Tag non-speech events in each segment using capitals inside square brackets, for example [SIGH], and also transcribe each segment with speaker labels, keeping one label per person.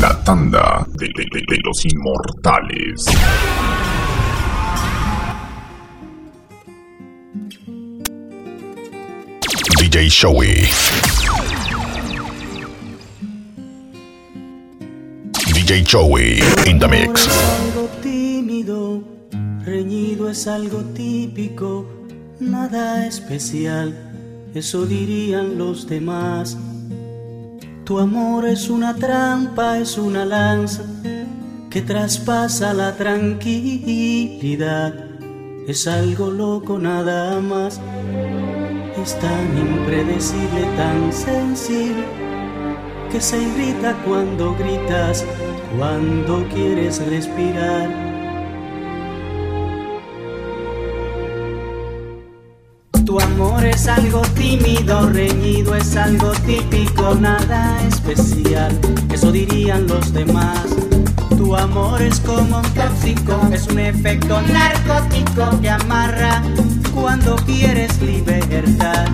Speaker 1: La tanda de, los inmortales. DJ Showy. DJ Joey in the mix.
Speaker 2: Es algo tímido, reñido es algo típico, nada especial, eso dirían los demás. Tu amor es una trampa, es una lanza que traspasa la tranquilidad. Es algo loco nada más, es tan impredecible, tan sensible que se irrita cuando gritas, cuando quieres respirar. Es algo tímido, reñido, es algo típico, nada especial, eso dirían los demás. Tu amor es como un tóxico, es un efecto narcótico que amarra cuando quieres libertad.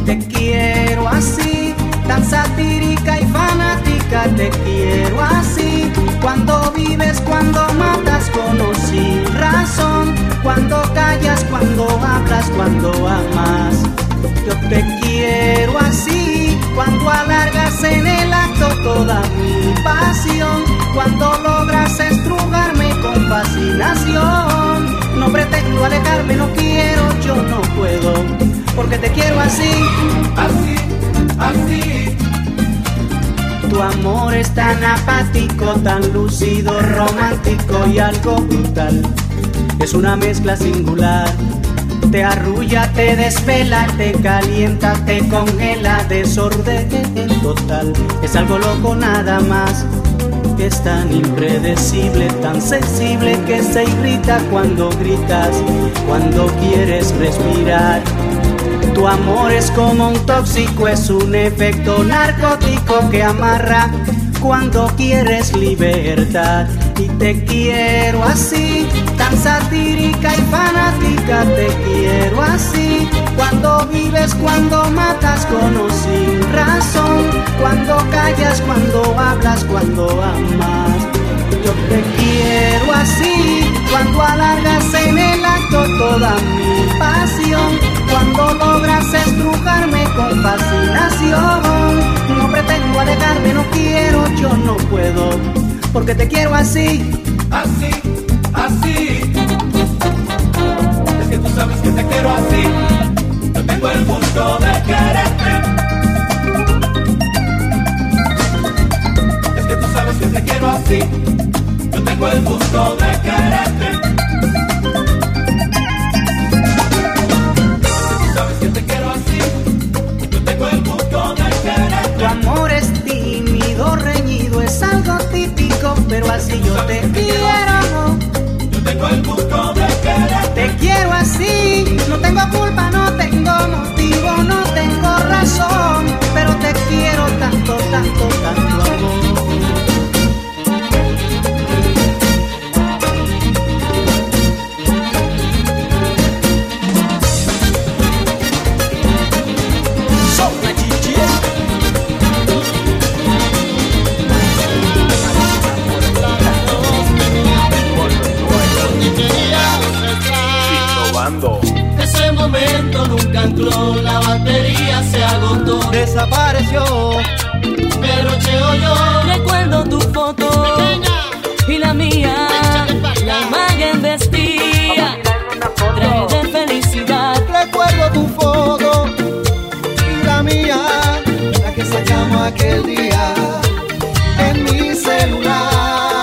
Speaker 2: Y te quiero así tan satírica y fanática, te quiero así. Cuando vives, cuando matas con o sin razón, cuando callas, cuando hablas, cuando amas. Yo te quiero así, cuando alargas en el acto toda mi pasión, cuando logras estrujarme con fascinación. No pretendo alejarme, no quiero, yo no puedo, porque te quiero así, así así. Tu amor es tan apático, tan lúcido, romántico y algo brutal. Es una mezcla singular. Te arrulla, te desvela, te calienta, te congela, desorden total. Es algo loco nada más. Es tan impredecible, tan sensible que se irrita cuando gritas, cuando quieres respirar. Tu amor es como un tóxico, es un efecto narcótico que amarra cuando quieres libertad. Y te quiero así, tan satírica y fanática, te quiero así. Cuando vives, cuando matas con o sin razón, cuando callas, cuando hablas, cuando amas. Yo te quiero así, cuando alargas en el acto toda mi pasión, cuando logras estrujarme con fascinación. No pretendo alejarme, no quiero, yo no puedo, porque te quiero así,
Speaker 3: así, así. Es que tú sabes que te quiero así, yo tengo el gusto de quererte. Es que tú sabes que te quiero así tengo el gusto de quererte. Así yo
Speaker 2: te quiero.
Speaker 3: Yo tengo el gusto de quererte.
Speaker 2: Te quiero así, no tengo culpa, no tengo motivo, no tengo razón, pero te quiero tanto, tanto, tanto amor.
Speaker 3: Momento nunca entró, la batería se agotó.
Speaker 2: Desapareció.
Speaker 3: Pero yo.
Speaker 4: Recuerdo tu foto y la mía. La imagen vestía traje de felicidad.
Speaker 5: Recuerdo tu foto y la mía, la que sacamos aquel día en mi celular.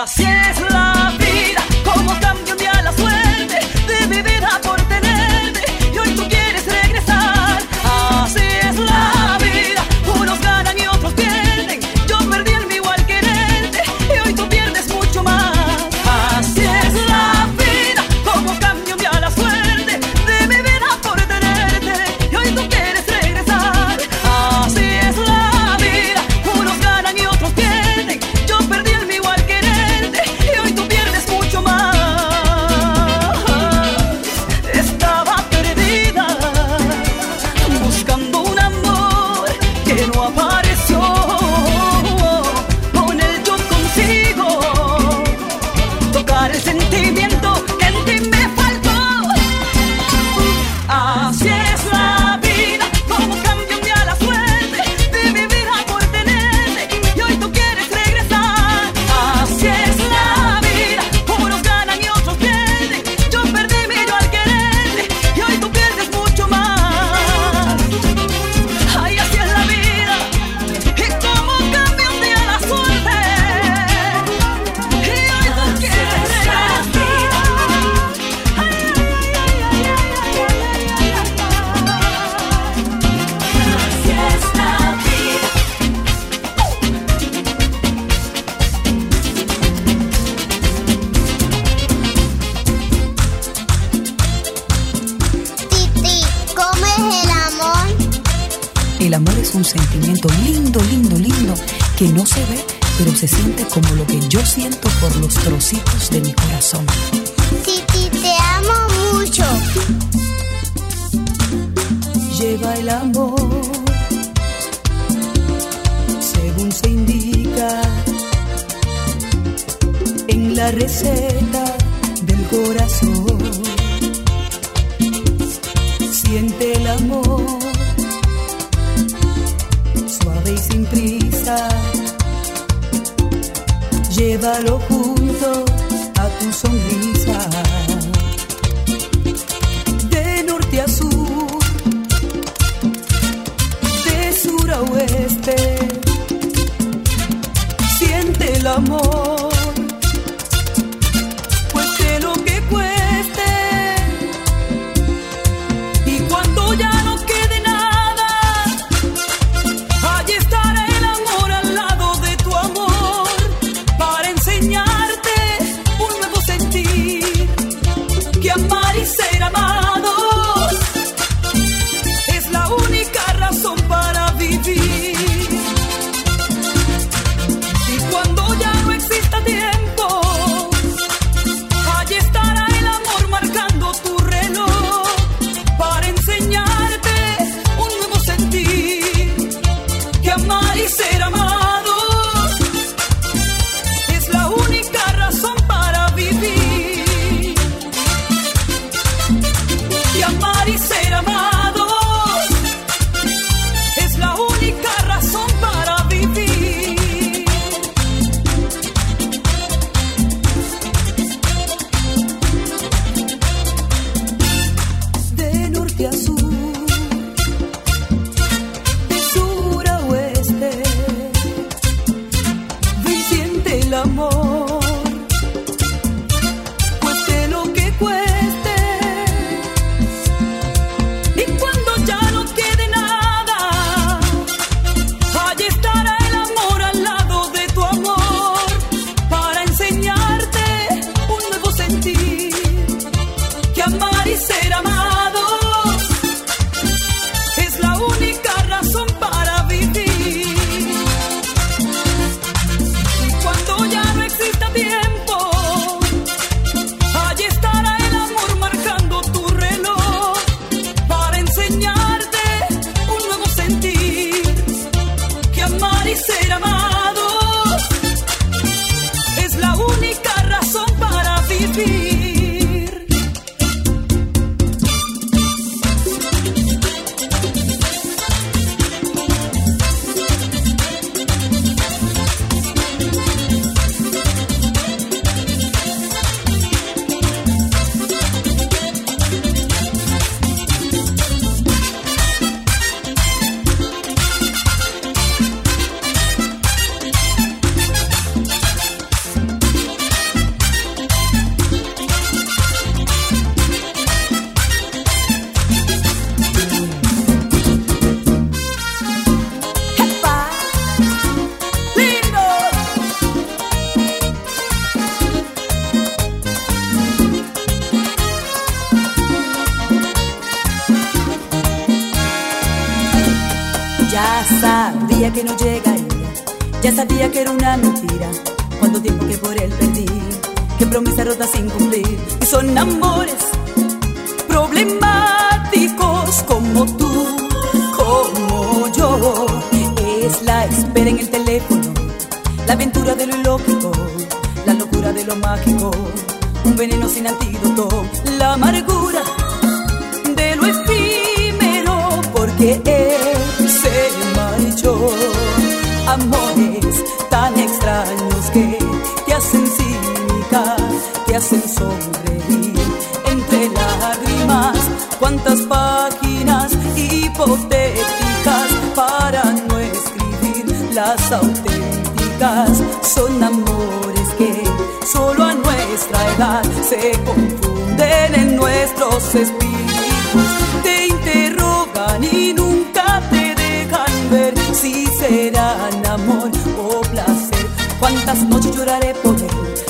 Speaker 5: Así
Speaker 6: es sin prisa. Llévalo.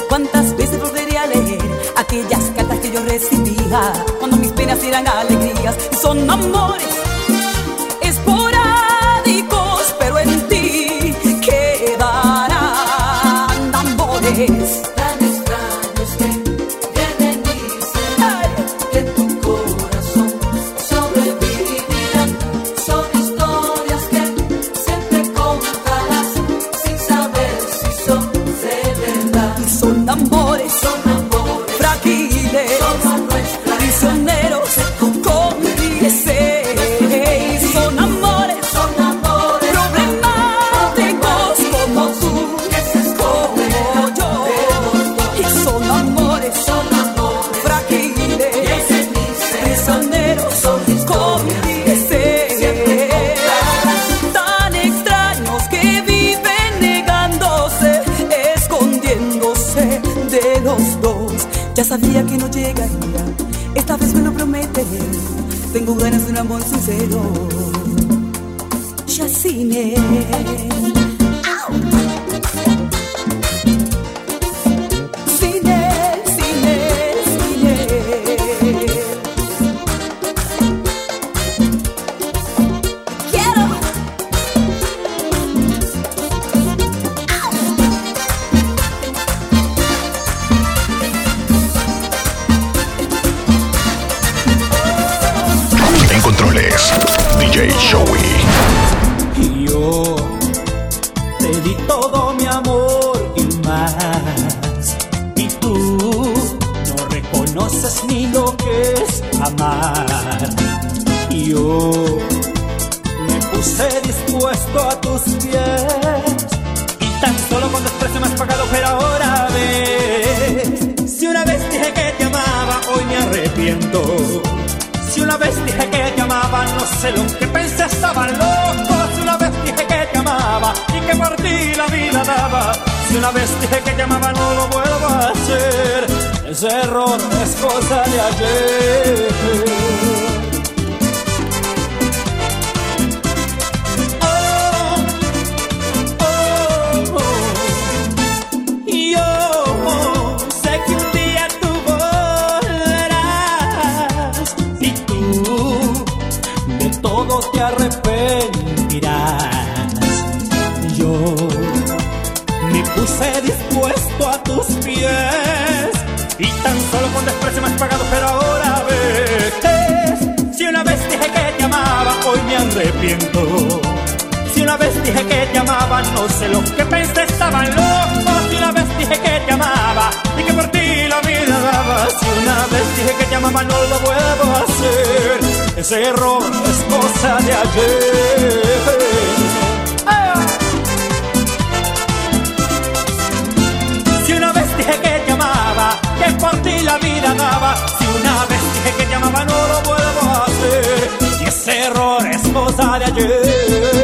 Speaker 6: cuántas veces volveré a leer aquellas cartas que yo recibía cuando mis penas eran alegrías y son amores.
Speaker 7: Es por una vez dije que te amaba, no lo vuelvo a hacer. Ese error es cosa de ayer. Me has pagado, pero ahora ves. Si una vez dije que te amaba, hoy me arrepiento. Si una vez dije que te amaba, no sé lo que pensé, estaba loco. Si una vez dije que te amaba y que por ti la vida daba. Si una vez dije que te amaba, no lo vuelvo a hacer. Ese error es cosa de ayer. Que por ti la vida daba. Si una vez dije que te amaba, no lo vuelvo a hacer. Y ese error es cosa de ayer.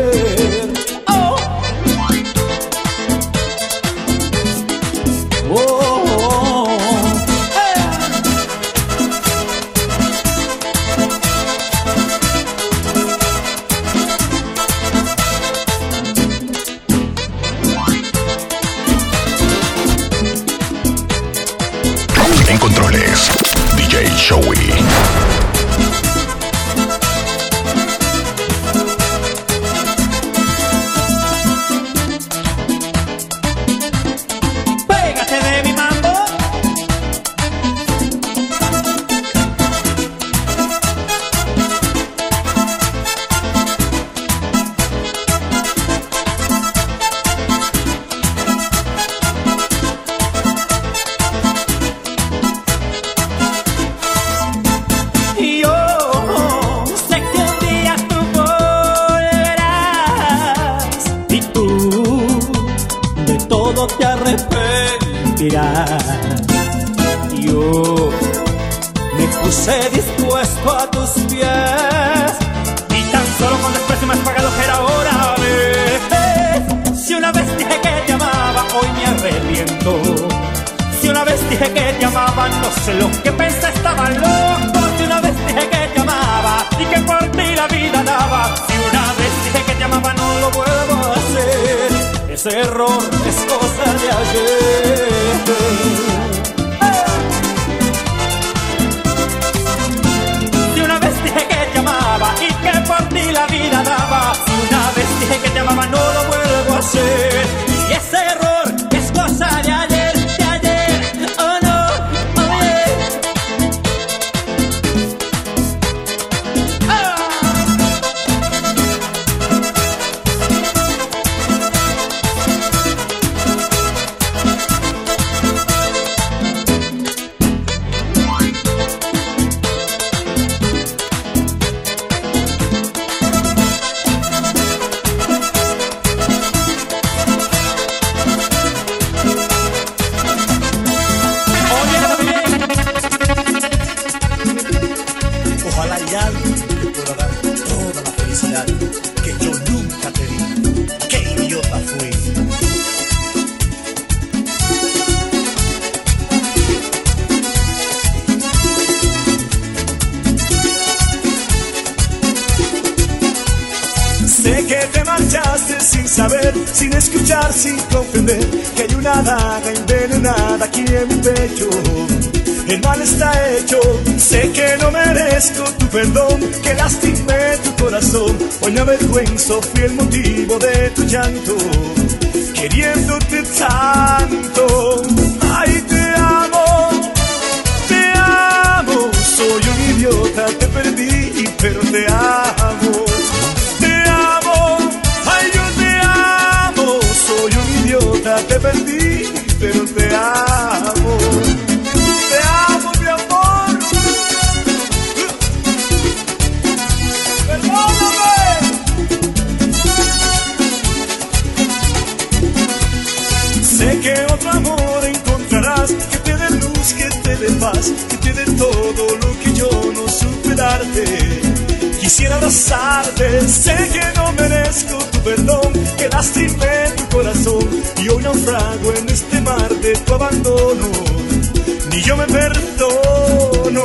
Speaker 7: Arrepentirás. Yo me puse dispuesto a tus pies y tan solo con desprecio me has pagado, pero ahora ves. Si una vez dije que te amaba, hoy me arrepiento. Si una vez dije que te amaba, no sé lo que pensé, estaba loco. Si una vez dije que te amaba y que por ti la vida daba. Si una vez dije que te amaba, no lo vuelvo. Ese es cosa de ayer. Si una vez dije que te amaba y que por ti la vida daba. Si una vez dije que te amaba, no lo vuelvo a hacer. Y ese error
Speaker 8: El mal está hecho, sé que no merezco tu perdón, que lastimé tu corazón. Hoy me avergüenzo, fui el motivo de tu llanto, queriéndote tanto. Quisiera abrazarte, sé que no merezco tu perdón, que lastimé tu corazón y hoy naufrago en este mar de tu abandono. Ni yo me perdono.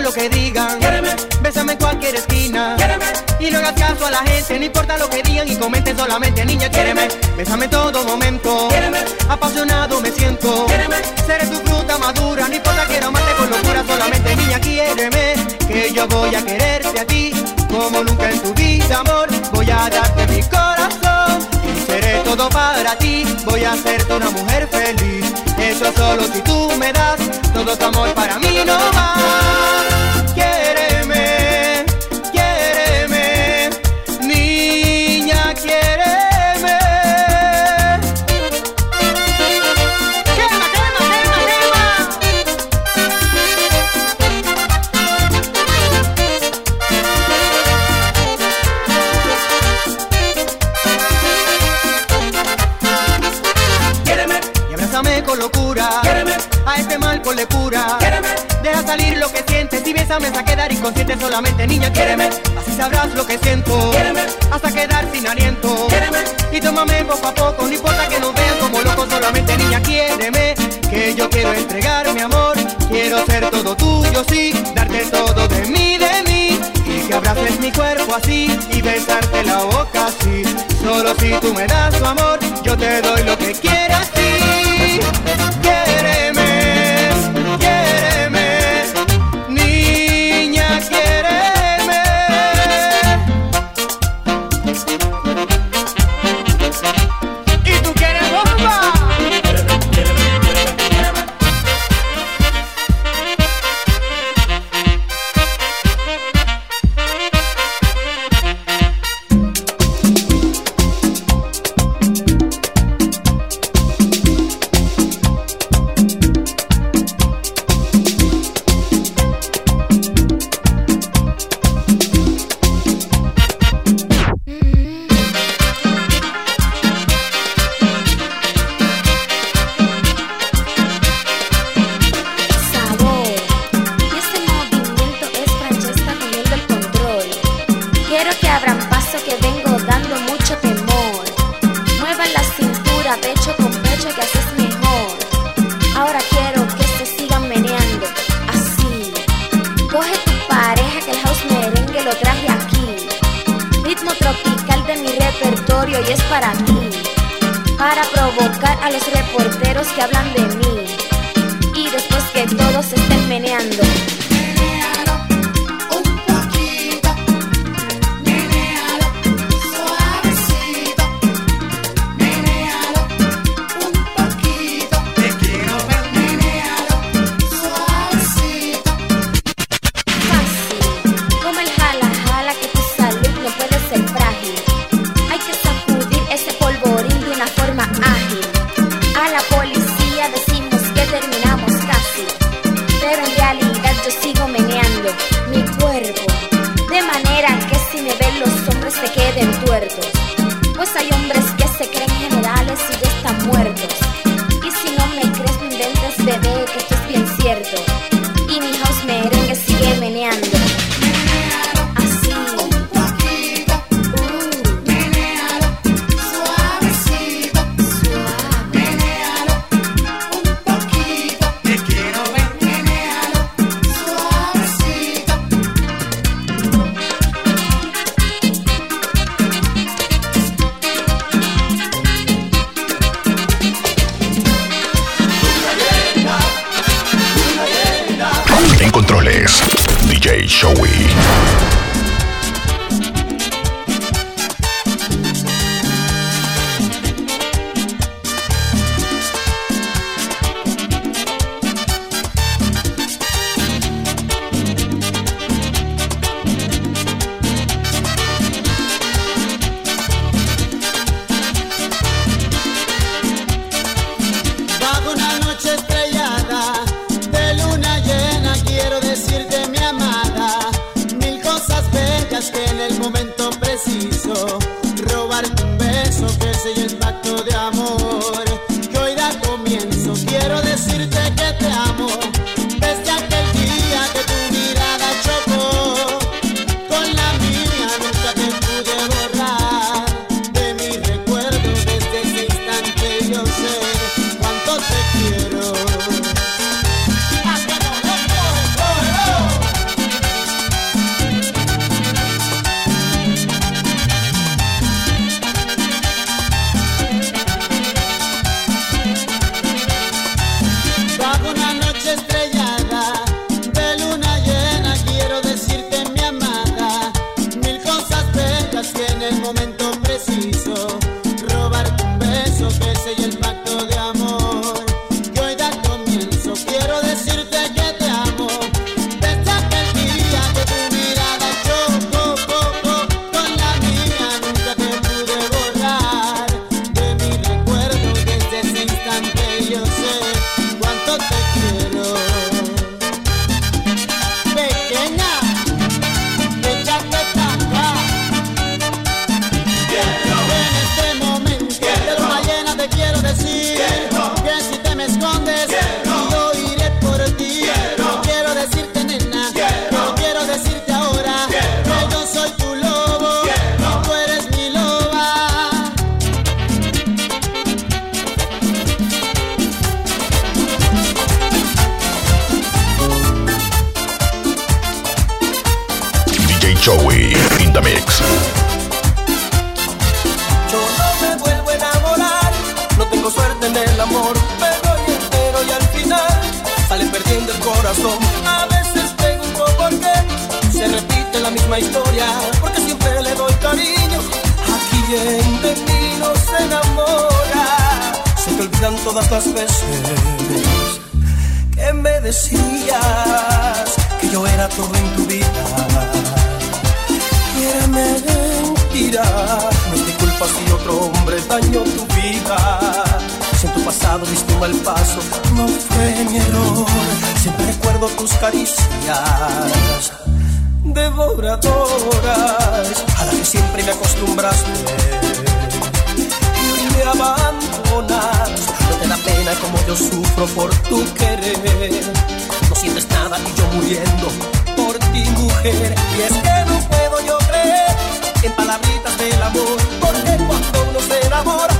Speaker 8: lo que
Speaker 9: digan. Quéreme. Bésame en cualquier esquina. Y no hagas caso a la gente, no importa lo que digan y comenten solamente, niña, quéreme. Bésame todo momento. Apasionado me siento. Seré tu fruta madura, no importa que no amarte con locura, solamente niña, quiéreme. Que yo voy a quererte a ti, como nunca en tu vida, amor. Voy a darte mi corazón. Seré todo para ti, voy a hacerte una mujer feliz. Eso solo si tú me das, todo tu amor para mí no va. Bésame hasta quedar inconsciente solamente, niña, quiéreme. Así sabrás lo que siento. Hasta quedar sin aliento. Y tómame poco a poco, no importa que nos vean como locos, solamente niña, quiéreme. Que yo quiero entregar mi amor. Quiero ser todo tuyo, sí. Darte todo de mí, de mí. Y que abraces mi cuerpo así. Y besarte la boca así. Solo si tú me das tu amor, yo te doy lo que quieras, sí.
Speaker 10: Misma historia, porque siempre le doy cariño a quien de mí no se enamora. Se te olvidan todas las veces que me decías que yo era todo en tu vida. Y mentira, no mi culpa si otro hombre dañó tu vida. Si en tu pasado diste un mal paso, no fue mi error. Siempre recuerdo tus caricias devoradoras, a la que siempre me acostumbraste. Y me abandonas, no te da pena como yo sufro por tu querer. No sientes nada y yo muriendo por ti, mujer. Y es que no puedo yo creer en palabritas del amor, porque cuando uno se enamora,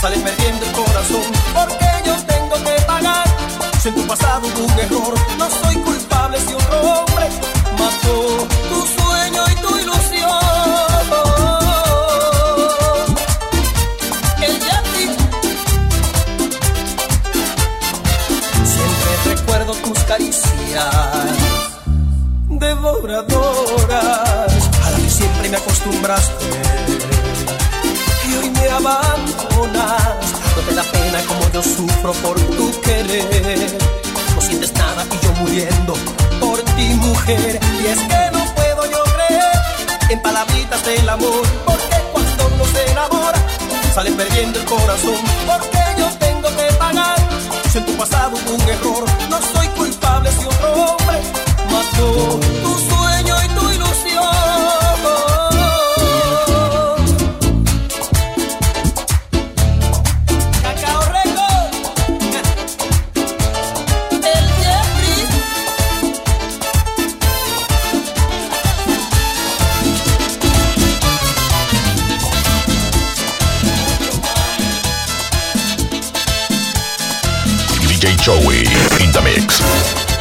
Speaker 10: sale perdiendo el corazón. Porque yo tengo que pagar si en tu pasado hubo un error. No soy culpable si otro hombre tu sueño y tu ilusión. El ti Siempre recuerdo tus caricias devoradoras a la que siempre me acostumbraste. Y hoy me abandonas, no te da pena como yo sufro por tu querer. Sientes nada y yo muriendo por ti, mujer. Y es que no puedo yo creer en palabritas del amor, porque cuando uno se enamora, sale perdiendo el corazón. Porque yo tengo que pagar si en tu pasado hubo un error. No soy culpable si otro hombre mató
Speaker 11: DJ Joey in the mix.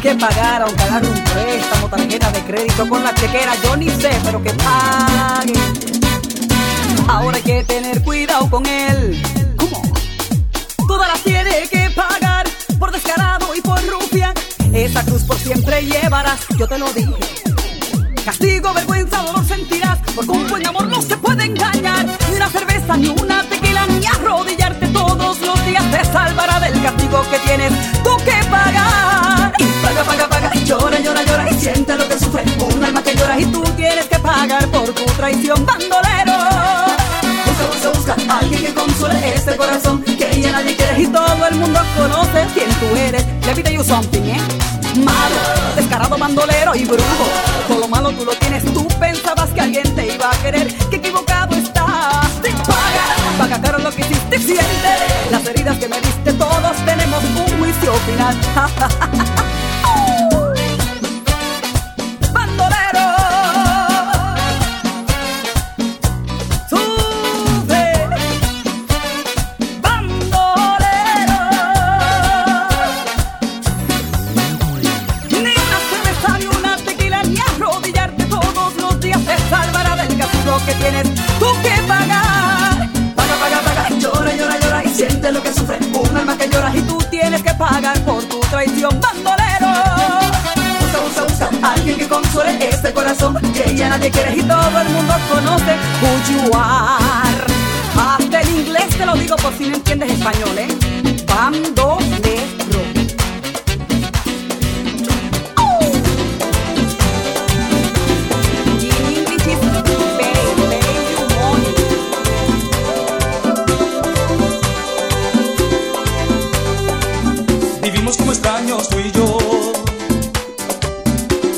Speaker 8: que
Speaker 6: pagar, aunque hagan un préstamo, tarjeta de crédito con la chequera, yo ni sé, pero que pague. Ahora hay que tener cuidado con él. ¿Cómo? Todas las tiene que pagar, por descarado y por rufia. Esa cruz por siempre llevarás, yo te lo dije. Castigo, vergüenza, dolor sentirás, porque un buen amor no se puede engañar. Ni una cerveza, ni una tequila, ni arrodillarte todos los días te salvará del castigo que tienes Llora, llora, llora y siente lo que sufre. Un alma que llora y tú tienes que pagar por tu traición, bandolero. Busca, busca, busca alguien que consuele este corazón que ya nadie quiere y todo el mundo conoce quién tú eres. Le pide you something, ¿eh? Malo, descarado bandolero y brujo. Todo lo malo tú lo tienes, tú pensabas que alguien te iba a querer. Qué equivocado estás. Te paga, paga caro lo que hiciste, siente las heridas que me diste. Todos tenemos un juicio final. [LAUGHS] lo que sufre un alma que llora y tú tienes que pagar por tu traición, bandolero. Busca, busca, busca alguien que consuele este corazón que ya nadie quiere y todo el mundo conoce are. Hasta el inglés te lo digo por si no entiendes español, ¿eh? Bandolero.
Speaker 12: Extraños tú y yo.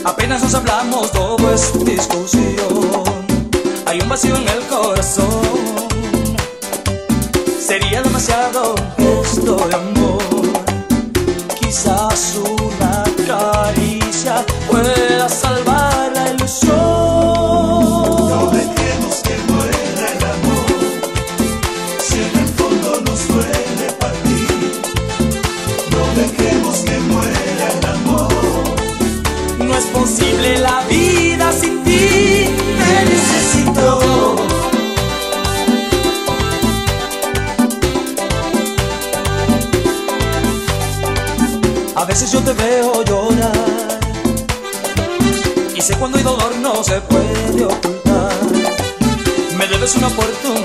Speaker 12: Apenas nos hablamos, todo es discusión. Hay un vacío en el corazón. Sería demasiado esto de amor. Quizás una se puede ocultar. Me debes una oportunidad.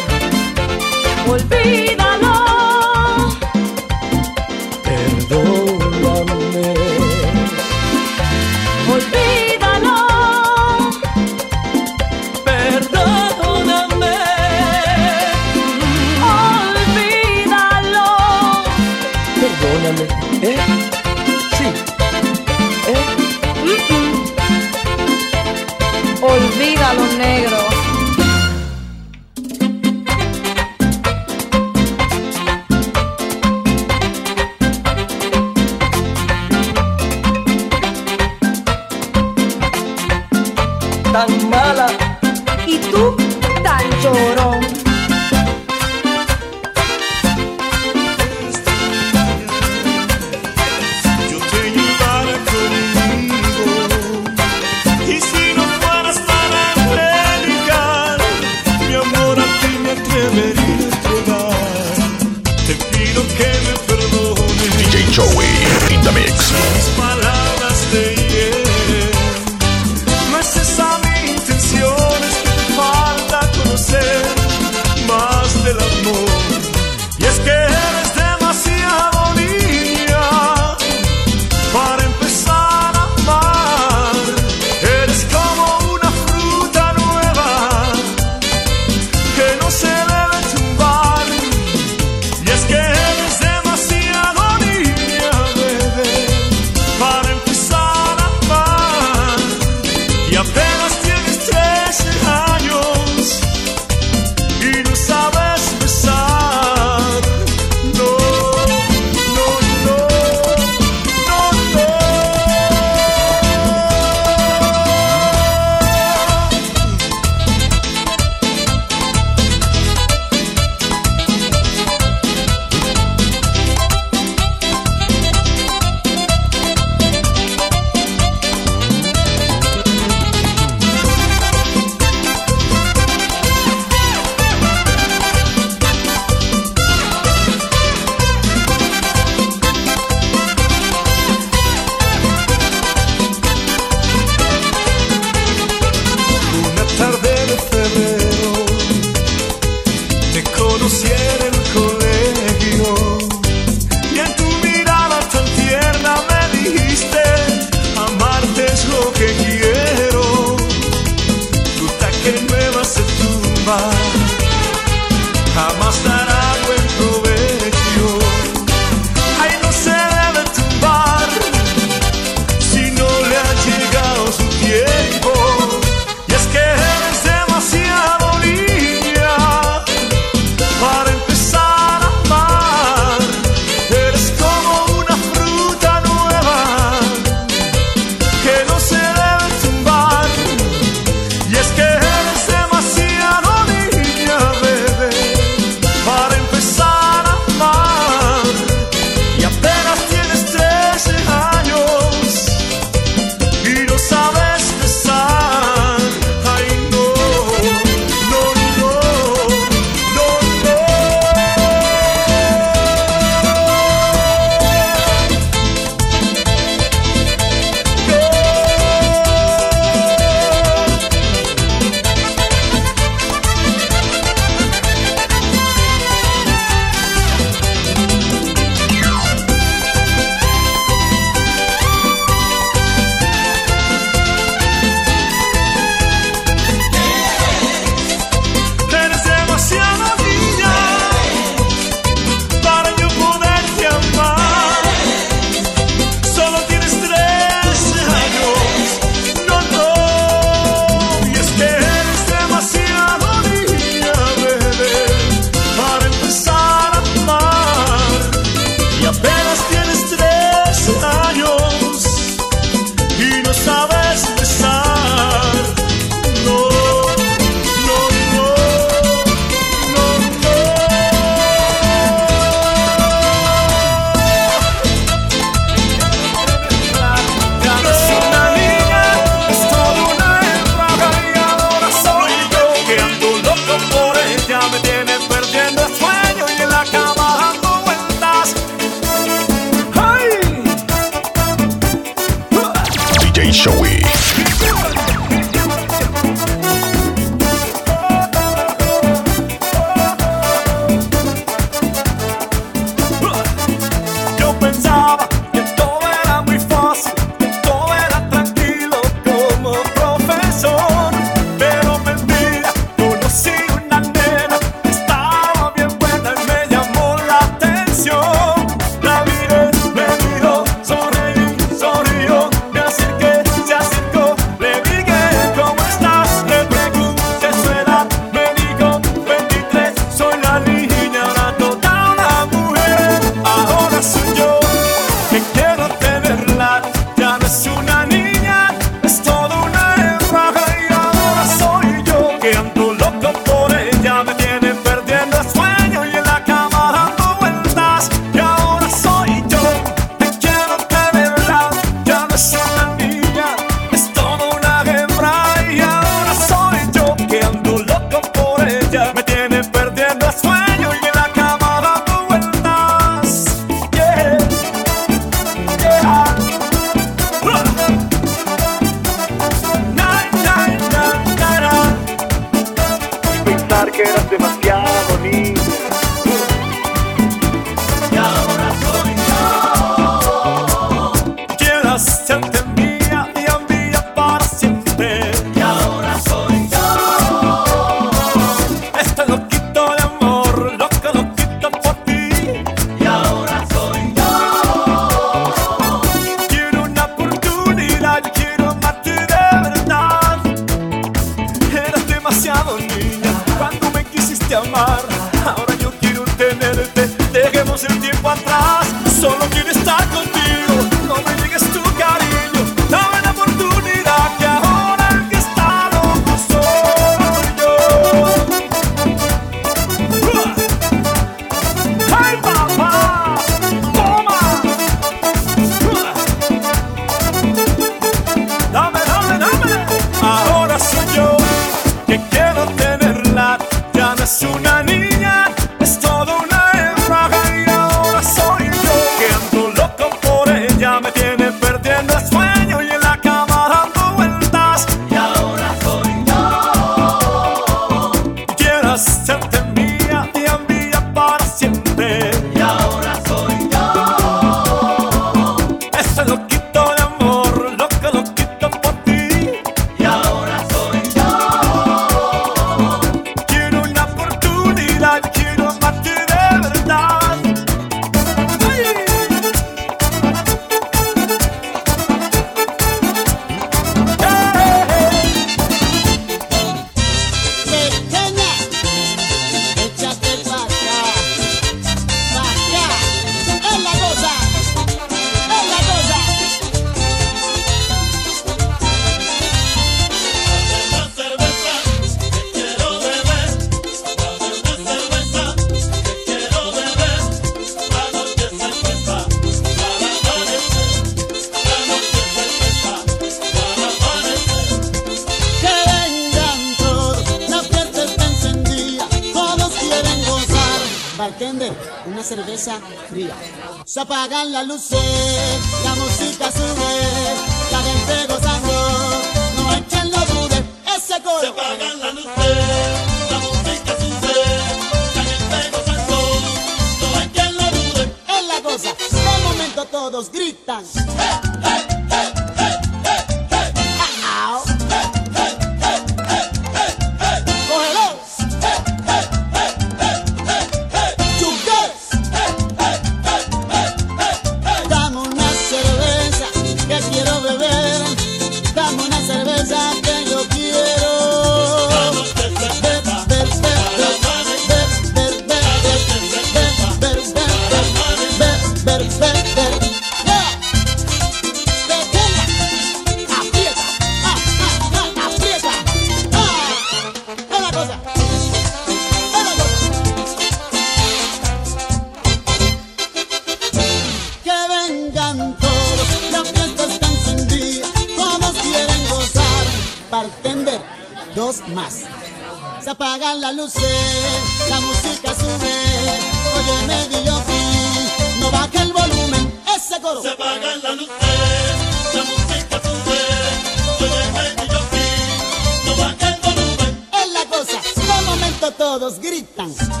Speaker 8: Gritan.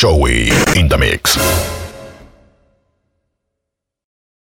Speaker 11: Joey in.